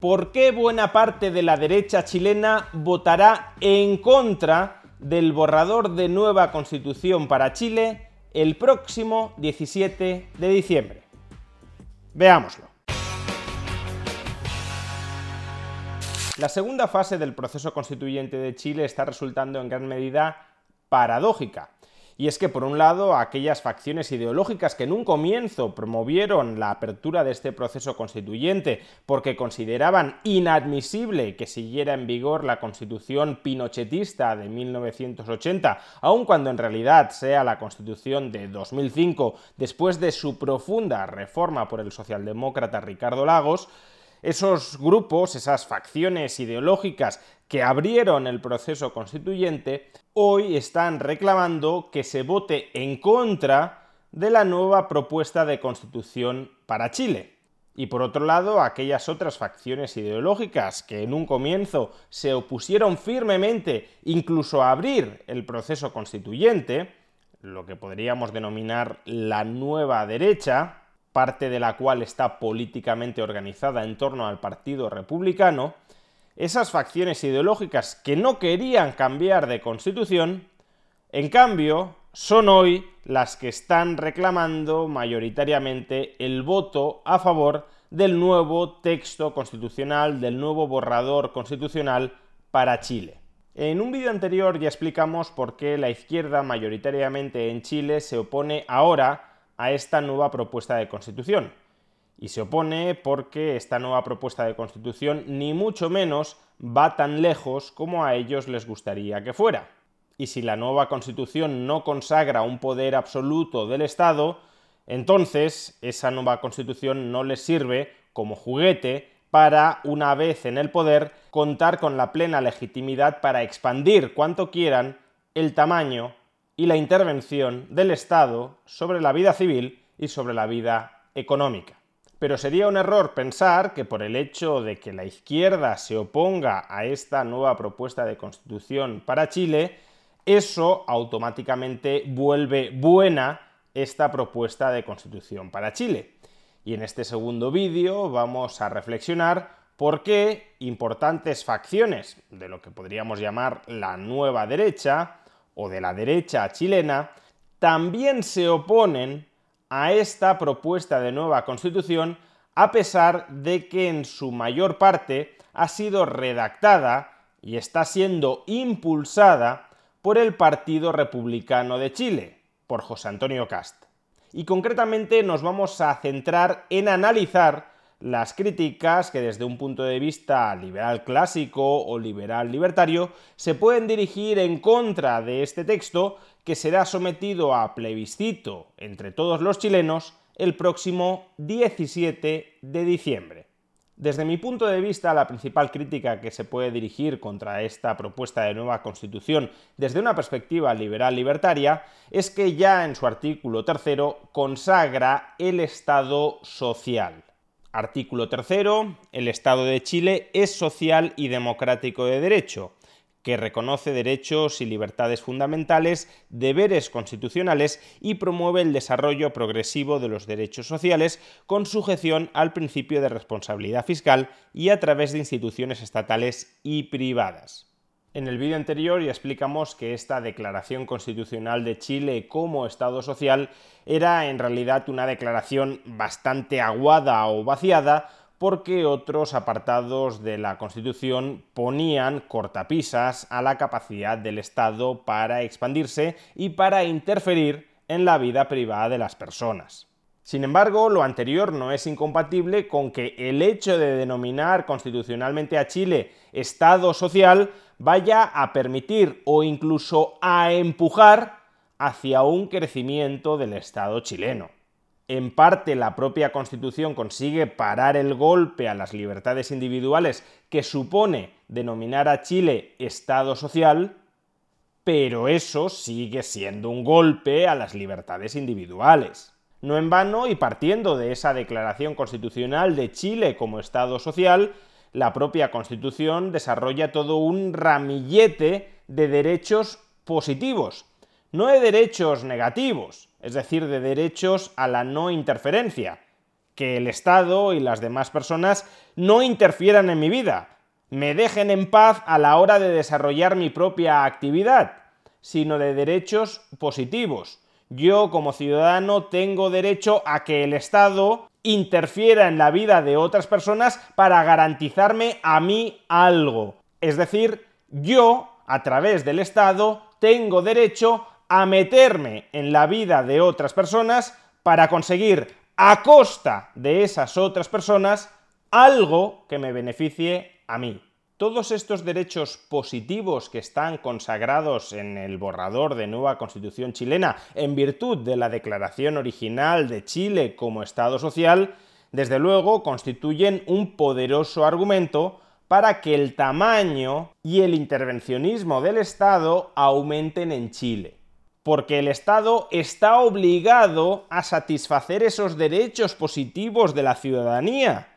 ¿Por qué buena parte de la derecha chilena votará en contra del borrador de nueva constitución para Chile el próximo 17 de diciembre? Veámoslo. La segunda fase del proceso constituyente de Chile está resultando en gran medida paradójica. Y es que, por un lado, aquellas facciones ideológicas que en un comienzo promovieron la apertura de este proceso constituyente porque consideraban inadmisible que siguiera en vigor la constitución pinochetista de 1980, aun cuando en realidad sea la constitución de 2005, después de su profunda reforma por el socialdemócrata Ricardo Lagos, esos grupos, esas facciones ideológicas que abrieron el proceso constituyente, hoy están reclamando que se vote en contra de la nueva propuesta de constitución para Chile. Y por otro lado, aquellas otras facciones ideológicas que en un comienzo se opusieron firmemente incluso a abrir el proceso constituyente, lo que podríamos denominar la nueva derecha, parte de la cual está políticamente organizada en torno al Partido Republicano, esas facciones ideológicas que no querían cambiar de constitución, en cambio, son hoy las que están reclamando mayoritariamente el voto a favor del nuevo texto constitucional, del nuevo borrador constitucional para Chile. En un vídeo anterior ya explicamos por qué la izquierda mayoritariamente en Chile se opone ahora a esta nueva propuesta de constitución. Y se opone porque esta nueva propuesta de constitución ni mucho menos va tan lejos como a ellos les gustaría que fuera. Y si la nueva constitución no consagra un poder absoluto del Estado, entonces esa nueva constitución no les sirve como juguete para, una vez en el poder, contar con la plena legitimidad para expandir cuanto quieran el tamaño y la intervención del Estado sobre la vida civil y sobre la vida económica. Pero sería un error pensar que por el hecho de que la izquierda se oponga a esta nueva propuesta de constitución para Chile, eso automáticamente vuelve buena esta propuesta de constitución para Chile. Y en este segundo vídeo vamos a reflexionar por qué importantes facciones de lo que podríamos llamar la nueva derecha o de la derecha chilena también se oponen a esta propuesta de nueva constitución a pesar de que en su mayor parte ha sido redactada y está siendo impulsada por el Partido Republicano de Chile, por José Antonio Cast. Y concretamente nos vamos a centrar en analizar las críticas que desde un punto de vista liberal clásico o liberal libertario se pueden dirigir en contra de este texto que será sometido a plebiscito entre todos los chilenos el próximo 17 de diciembre. Desde mi punto de vista, la principal crítica que se puede dirigir contra esta propuesta de nueva constitución desde una perspectiva liberal libertaria es que ya en su artículo tercero consagra el Estado social. Artículo tercero. El Estado de Chile es social y democrático de derecho, que reconoce derechos y libertades fundamentales, deberes constitucionales y promueve el desarrollo progresivo de los derechos sociales con sujeción al principio de responsabilidad fiscal y a través de instituciones estatales y privadas. En el vídeo anterior ya explicamos que esta declaración constitucional de Chile como Estado social era en realidad una declaración bastante aguada o vaciada porque otros apartados de la Constitución ponían cortapisas a la capacidad del Estado para expandirse y para interferir en la vida privada de las personas. Sin embargo, lo anterior no es incompatible con que el hecho de denominar constitucionalmente a Chile Estado social vaya a permitir o incluso a empujar hacia un crecimiento del Estado chileno. en parte la propia Constitución consigue parar el golpe a las libertades individuales que supone denominar a Chile Estado social, pero eso sigue siendo un golpe a las libertades individuales. No en vano, y partiendo de esa declaración constitucional de Chile como Estado social, la propia Constitución desarrolla todo un ramillete de derechos positivos, no de derechos negativos, es decir, de derechos a la no interferencia, que el Estado y las demás personas no interfieran en mi vida, me dejen en paz a la hora de desarrollar mi propia actividad, sino de derechos positivos. Yo como ciudadano tengo derecho a que el Estado interfiera en la vida de otras personas para garantizarme a mí algo. Es decir, yo, a través del Estado, tengo derecho a meterme en la vida de otras personas para conseguir a costa de esas otras personas algo que me beneficie a mí. Todos estos derechos positivos que están consagrados en el borrador de nueva constitución chilena en virtud de la declaración original de Chile como Estado social, desde luego constituyen un poderoso argumento para que el tamaño y el intervencionismo del Estado aumenten en Chile porque el Estado está obligado a satisfacer esos derechos positivos de la ciudadanía.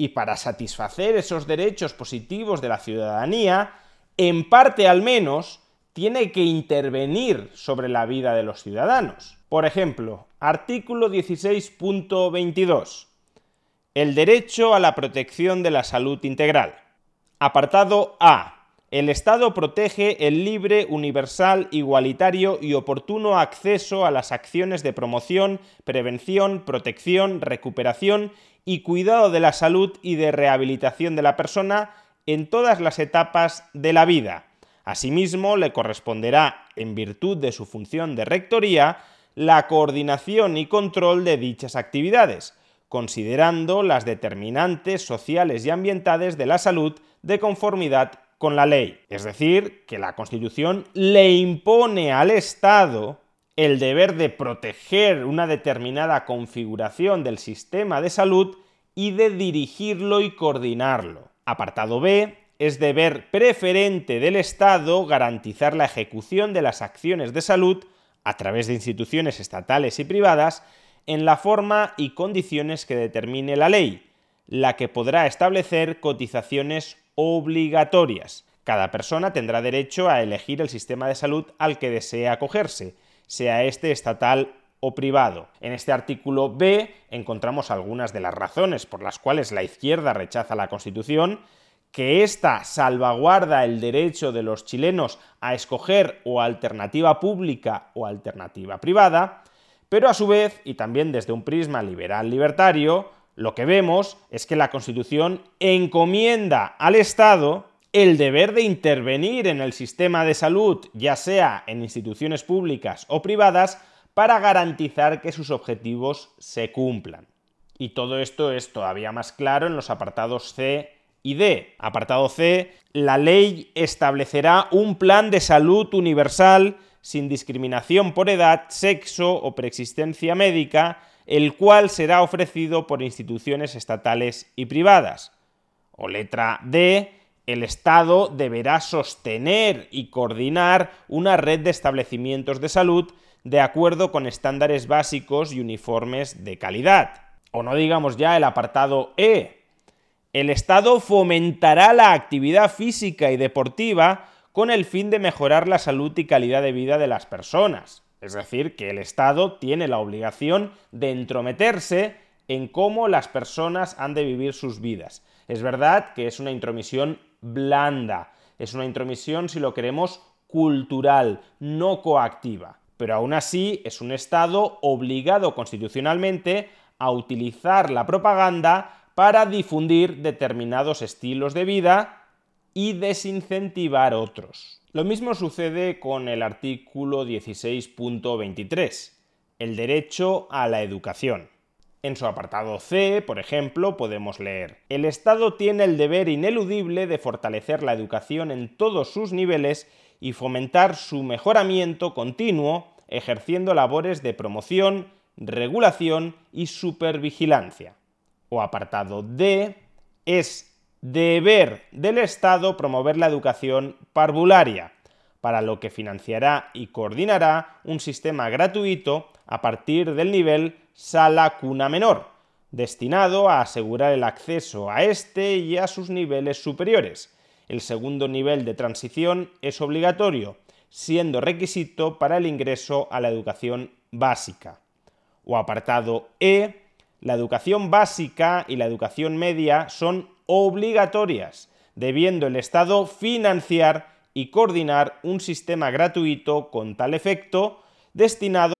Y para satisfacer esos derechos positivos de la ciudadanía, en parte al menos, tiene que intervenir sobre la vida de los ciudadanos. Por ejemplo, artículo 16.22. El derecho a la protección de la salud integral. Apartado A el Estado protege el libre, universal, igualitario y oportuno acceso a las acciones de promoción, prevención, protección, recuperación y cuidado de la salud y de rehabilitación de la persona en todas las etapas de la vida. Asimismo, le corresponderá, en virtud de su función de rectoría, la coordinación y control de dichas actividades, considerando las determinantes sociales y ambientales de la salud de conformidad con la ley. Es decir, que la Constitución le impone al Estado el deber de proteger una determinada configuración del sistema de salud y de dirigirlo y coordinarlo. Apartado B es deber preferente del Estado garantizar la ejecución de las acciones de salud a través de instituciones estatales y privadas en la forma y condiciones que determine la ley, la que podrá establecer cotizaciones obligatorias. Cada persona tendrá derecho a elegir el sistema de salud al que desee acogerse, sea este estatal o privado. En este artículo B encontramos algunas de las razones por las cuales la izquierda rechaza la Constitución, que ésta salvaguarda el derecho de los chilenos a escoger o alternativa pública o alternativa privada, pero a su vez, y también desde un prisma liberal libertario, lo que vemos es que la Constitución encomienda al Estado el deber de intervenir en el sistema de salud, ya sea en instituciones públicas o privadas, para garantizar que sus objetivos se cumplan. Y todo esto es todavía más claro en los apartados C y D. Apartado C, la ley establecerá un plan de salud universal sin discriminación por edad, sexo o preexistencia médica el cual será ofrecido por instituciones estatales y privadas. O letra D, el Estado deberá sostener y coordinar una red de establecimientos de salud de acuerdo con estándares básicos y uniformes de calidad. O no digamos ya el apartado E. El Estado fomentará la actividad física y deportiva con el fin de mejorar la salud y calidad de vida de las personas. Es decir, que el Estado tiene la obligación de entrometerse en cómo las personas han de vivir sus vidas. Es verdad que es una intromisión blanda, es una intromisión, si lo queremos, cultural, no coactiva. Pero aún así es un Estado obligado constitucionalmente a utilizar la propaganda para difundir determinados estilos de vida y desincentivar otros. Lo mismo sucede con el artículo 16.23, el derecho a la educación. En su apartado C, por ejemplo, podemos leer, El Estado tiene el deber ineludible de fortalecer la educación en todos sus niveles y fomentar su mejoramiento continuo, ejerciendo labores de promoción, regulación y supervigilancia. O apartado D es deber del Estado promover la educación parvularia, para lo que financiará y coordinará un sistema gratuito a partir del nivel sala cuna menor, destinado a asegurar el acceso a este y a sus niveles superiores. El segundo nivel de transición es obligatorio, siendo requisito para el ingreso a la educación básica. O apartado E, la educación básica y la educación media son obligatorias, debiendo el Estado financiar y coordinar un sistema gratuito con tal efecto destinado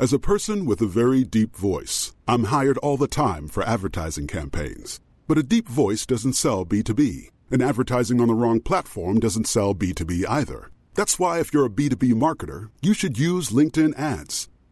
As a person with a very deep voice, I'm hired all the time for advertising campaigns. But a deep voice doesn't sell B2B, and advertising on the wrong platform doesn't sell B2B either. That's why if you're a B2B marketer, you should use LinkedIn ads.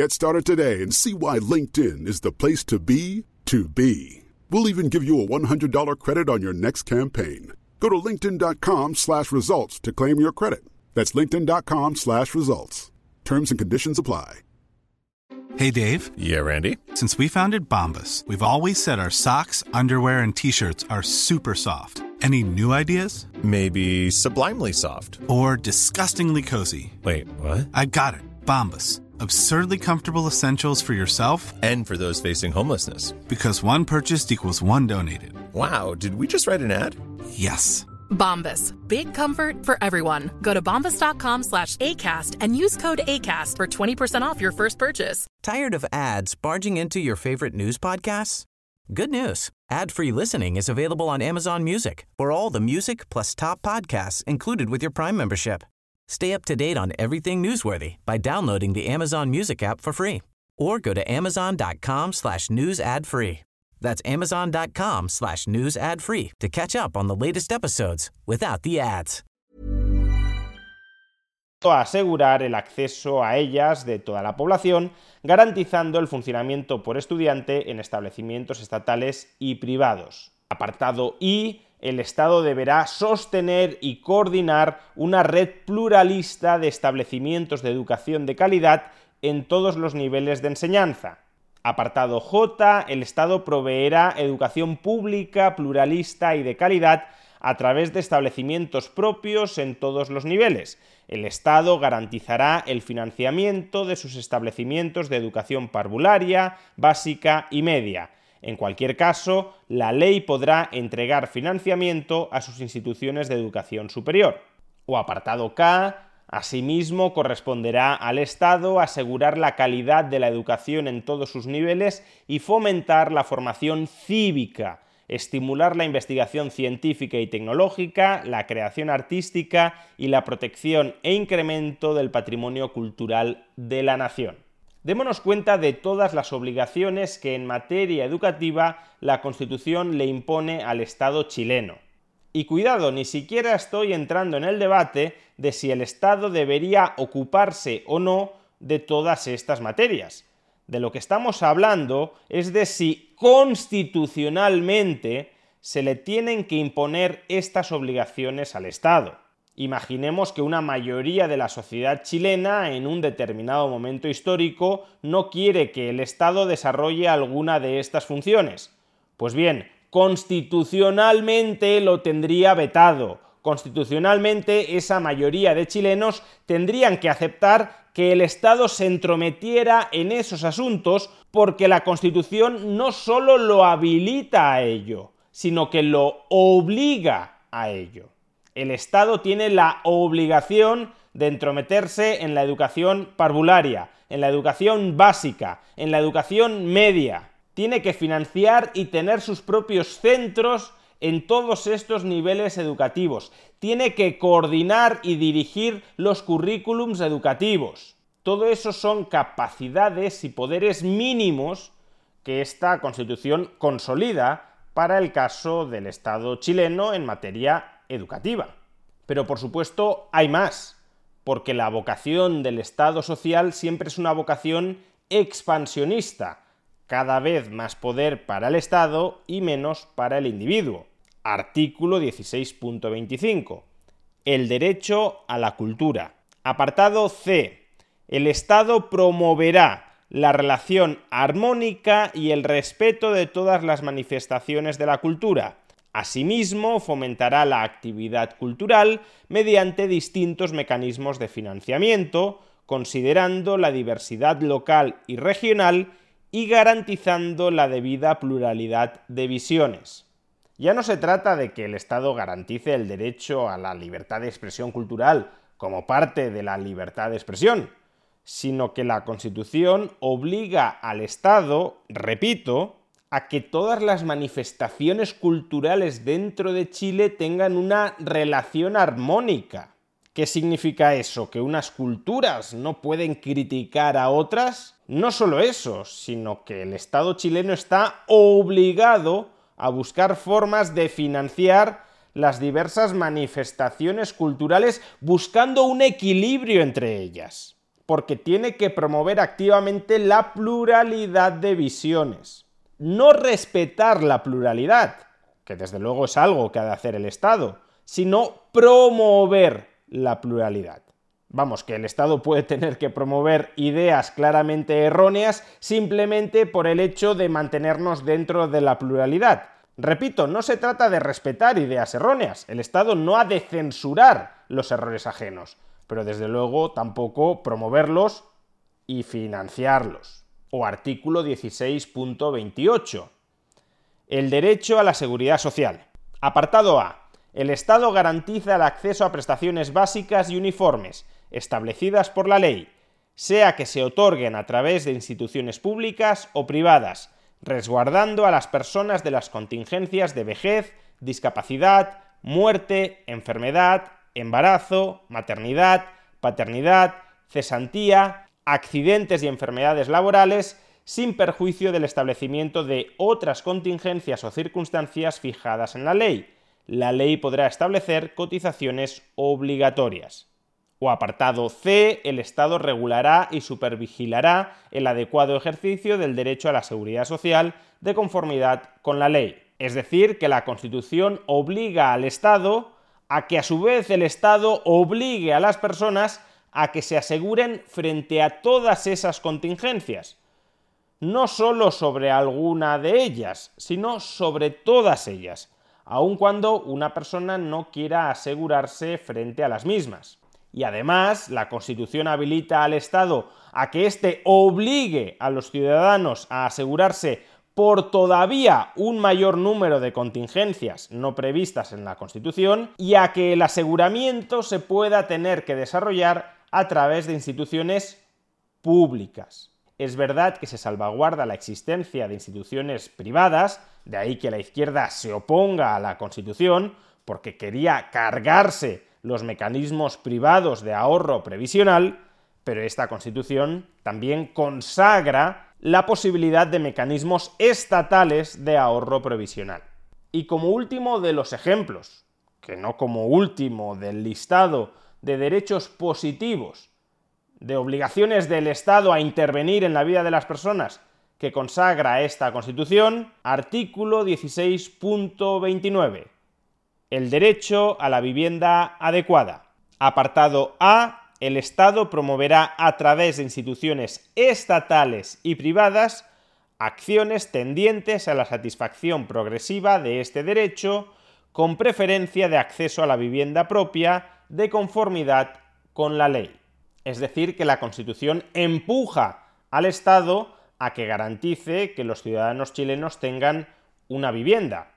Get started today and see why LinkedIn is the place to be to be. We'll even give you a $100 credit on your next campaign. Go to linkedin.com slash results to claim your credit. That's linkedin.com slash results. Terms and conditions apply. Hey, Dave. Yeah, Randy. Since we founded Bombus, we've always said our socks, underwear, and T-shirts are super soft. Any new ideas? Maybe sublimely soft. Or disgustingly cozy. Wait, what? I got it. Bombus. Absurdly comfortable essentials for yourself And for those facing homelessness. because one purchased equals one donated. Wow, did we just write an ad? Yes. Bombas. Big comfort for everyone. Go to bombas.com slash ACAST and use code ACAST for 20% off your first purchase. Tired of ads barging into your favorite news podcasts? Good news. Ad-free listening is available on Amazon Music for all the music plus top podcasts included with your Prime membership. Stay up to date on everything newsworthy by downloading the Amazon Music app for free or go to amazon.com slash news ad free. That's amazon.com slash news ad free to catch up on the latest episodes without the ads. asegurar el acceso a ellas de toda la población, garantizando el funcionamiento por estudiante en establecimientos estatales y privados. Apartado I. El Estado deberá sostener y coordinar una red pluralista de establecimientos de educación de calidad en todos los niveles de enseñanza. Apartado J. El Estado proveerá educación pública, pluralista y de calidad a través de establecimientos propios en todos los niveles. El Estado garantizará el financiamiento de sus establecimientos de educación parvularia, básica y media. En cualquier caso, la ley podrá entregar financiamiento a sus instituciones de educación superior. O apartado K, Asimismo, corresponderá al Estado asegurar la calidad de la educación en todos sus niveles y fomentar la formación cívica, estimular la investigación científica y tecnológica, la creación artística y la protección e incremento del patrimonio cultural de la nación. Démonos cuenta de todas las obligaciones que en materia educativa la Constitución le impone al Estado chileno. Y cuidado, ni siquiera estoy entrando en el debate de si el Estado debería ocuparse o no de todas estas materias. De lo que estamos hablando es de si constitucionalmente se le tienen que imponer estas obligaciones al Estado. Imaginemos que una mayoría de la sociedad chilena en un determinado momento histórico no quiere que el Estado desarrolle alguna de estas funciones. Pues bien, constitucionalmente lo tendría vetado. Constitucionalmente esa mayoría de chilenos tendrían que aceptar que el Estado se entrometiera en esos asuntos porque la Constitución no solo lo habilita a ello, sino que lo obliga a ello. El Estado tiene la obligación de entrometerse en la educación parvularia, en la educación básica, en la educación media, tiene que financiar y tener sus propios centros en todos estos niveles educativos. Tiene que coordinar y dirigir los currículums educativos. Todo eso son capacidades y poderes mínimos que esta Constitución consolida para el caso del Estado chileno en materia educativa. Pero por supuesto hay más, porque la vocación del Estado social siempre es una vocación expansionista, cada vez más poder para el Estado y menos para el individuo. Artículo 16.25. El derecho a la cultura. Apartado C. El Estado promoverá la relación armónica y el respeto de todas las manifestaciones de la cultura. Asimismo, fomentará la actividad cultural mediante distintos mecanismos de financiamiento, considerando la diversidad local y regional y garantizando la debida pluralidad de visiones. Ya no se trata de que el Estado garantice el derecho a la libertad de expresión cultural como parte de la libertad de expresión, sino que la Constitución obliga al Estado, repito, a que todas las manifestaciones culturales dentro de Chile tengan una relación armónica. ¿Qué significa eso? ¿Que unas culturas no pueden criticar a otras? No solo eso, sino que el Estado chileno está obligado a buscar formas de financiar las diversas manifestaciones culturales buscando un equilibrio entre ellas, porque tiene que promover activamente la pluralidad de visiones. No respetar la pluralidad, que desde luego es algo que ha de hacer el Estado, sino promover la pluralidad. Vamos, que el Estado puede tener que promover ideas claramente erróneas simplemente por el hecho de mantenernos dentro de la pluralidad. Repito, no se trata de respetar ideas erróneas. El Estado no ha de censurar los errores ajenos, pero desde luego tampoco promoverlos y financiarlos. O artículo 16.28. El derecho a la seguridad social. Apartado A. El Estado garantiza el acceso a prestaciones básicas y uniformes, establecidas por la ley, sea que se otorguen a través de instituciones públicas o privadas, resguardando a las personas de las contingencias de vejez, discapacidad, muerte, enfermedad, embarazo, maternidad, paternidad, cesantía, accidentes y enfermedades laborales, sin perjuicio del establecimiento de otras contingencias o circunstancias fijadas en la ley. La ley podrá establecer cotizaciones obligatorias o apartado C, el Estado regulará y supervigilará el adecuado ejercicio del derecho a la seguridad social de conformidad con la ley. Es decir, que la Constitución obliga al Estado a que a su vez el Estado obligue a las personas a que se aseguren frente a todas esas contingencias. No solo sobre alguna de ellas, sino sobre todas ellas, aun cuando una persona no quiera asegurarse frente a las mismas y además la Constitución habilita al Estado a que éste obligue a los ciudadanos a asegurarse por todavía un mayor número de contingencias no previstas en la Constitución y a que el aseguramiento se pueda tener que desarrollar a través de instituciones públicas. Es verdad que se salvaguarda la existencia de instituciones privadas, de ahí que la izquierda se oponga a la Constitución, porque quería cargarse los mecanismos privados de ahorro previsional, pero esta Constitución también consagra la posibilidad de mecanismos estatales de ahorro previsional. Y como último de los ejemplos, que no como último del listado de derechos positivos, de obligaciones del Estado a intervenir en la vida de las personas que consagra esta Constitución, artículo 16.29 el derecho a la vivienda adecuada. Apartado A. El Estado promoverá a través de instituciones estatales y privadas acciones tendientes a la satisfacción progresiva de este derecho, con preferencia de acceso a la vivienda propia de conformidad con la ley. Es decir, que la Constitución empuja al Estado a que garantice que los ciudadanos chilenos tengan una vivienda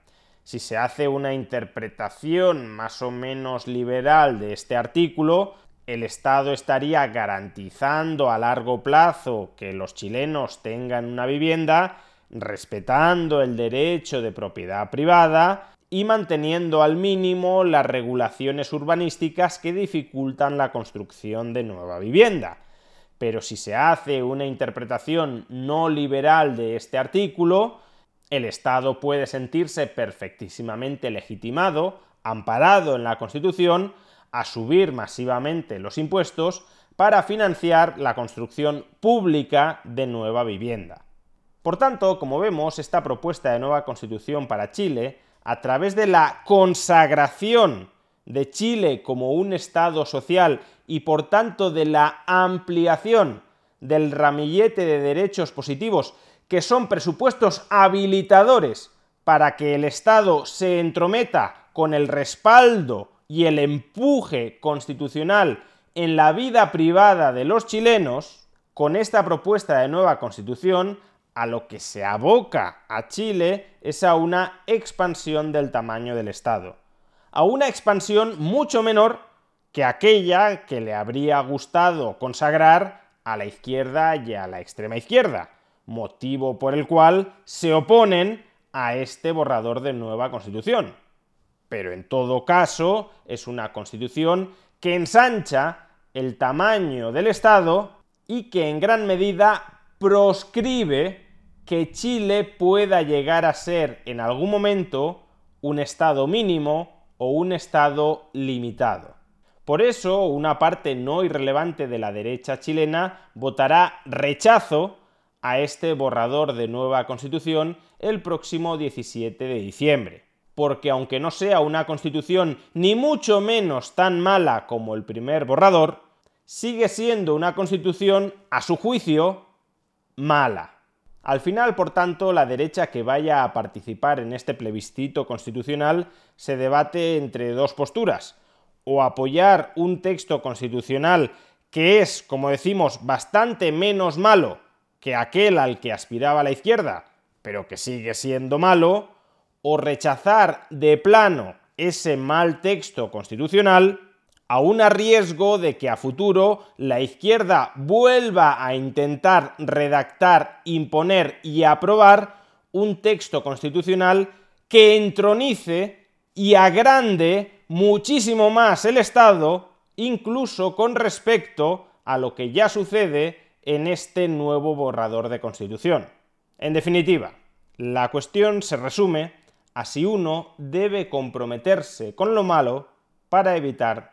si se hace una interpretación más o menos liberal de este artículo, el Estado estaría garantizando a largo plazo que los chilenos tengan una vivienda, respetando el derecho de propiedad privada y manteniendo al mínimo las regulaciones urbanísticas que dificultan la construcción de nueva vivienda. pero si se hace una interpretación no liberal de este artículo, el Estado puede sentirse perfectísimamente legitimado, amparado en la Constitución, a subir masivamente los impuestos para financiar la construcción pública de nueva vivienda. Por tanto, como vemos, esta propuesta de nueva constitución para Chile, a través de la consagración de Chile como un Estado social y por tanto de la ampliación del ramillete de derechos positivos que son presupuestos habilitadores para que el Estado se entrometa con el respaldo y el empuje constitucional en la vida privada de los chilenos, con esta propuesta de nueva constitución, a lo que se aboca a Chile es a una expansión del tamaño del Estado. A una expansión mucho menor que aquella que le habría gustado consagrar a la izquierda y a la extrema izquierda, motivo por el cual se oponen a este borrador de nueva constitución. Pero en todo caso es una constitución que ensancha el tamaño del Estado y que en gran medida proscribe que Chile pueda llegar a ser en algún momento un Estado mínimo o un Estado limitado. Por eso, una parte no irrelevante de la derecha chilena votará rechazo a este borrador de nueva constitución el próximo 17 de diciembre. Porque aunque no sea una constitución ni mucho menos tan mala como el primer borrador, sigue siendo una constitución, a su juicio, mala. Al final, por tanto, la derecha que vaya a participar en este plebiscito constitucional se debate entre dos posturas o apoyar un texto constitucional que es, como decimos, bastante menos malo que aquel al que aspiraba la izquierda, pero que sigue siendo malo, o rechazar de plano ese mal texto constitucional, aún a riesgo de que a futuro la izquierda vuelva a intentar redactar, imponer y aprobar un texto constitucional que entronice y agrande muchísimo más el Estado, incluso con respecto a lo que ya sucede en este nuevo borrador de constitución. En definitiva, la cuestión se resume a si uno debe comprometerse con lo malo para evitar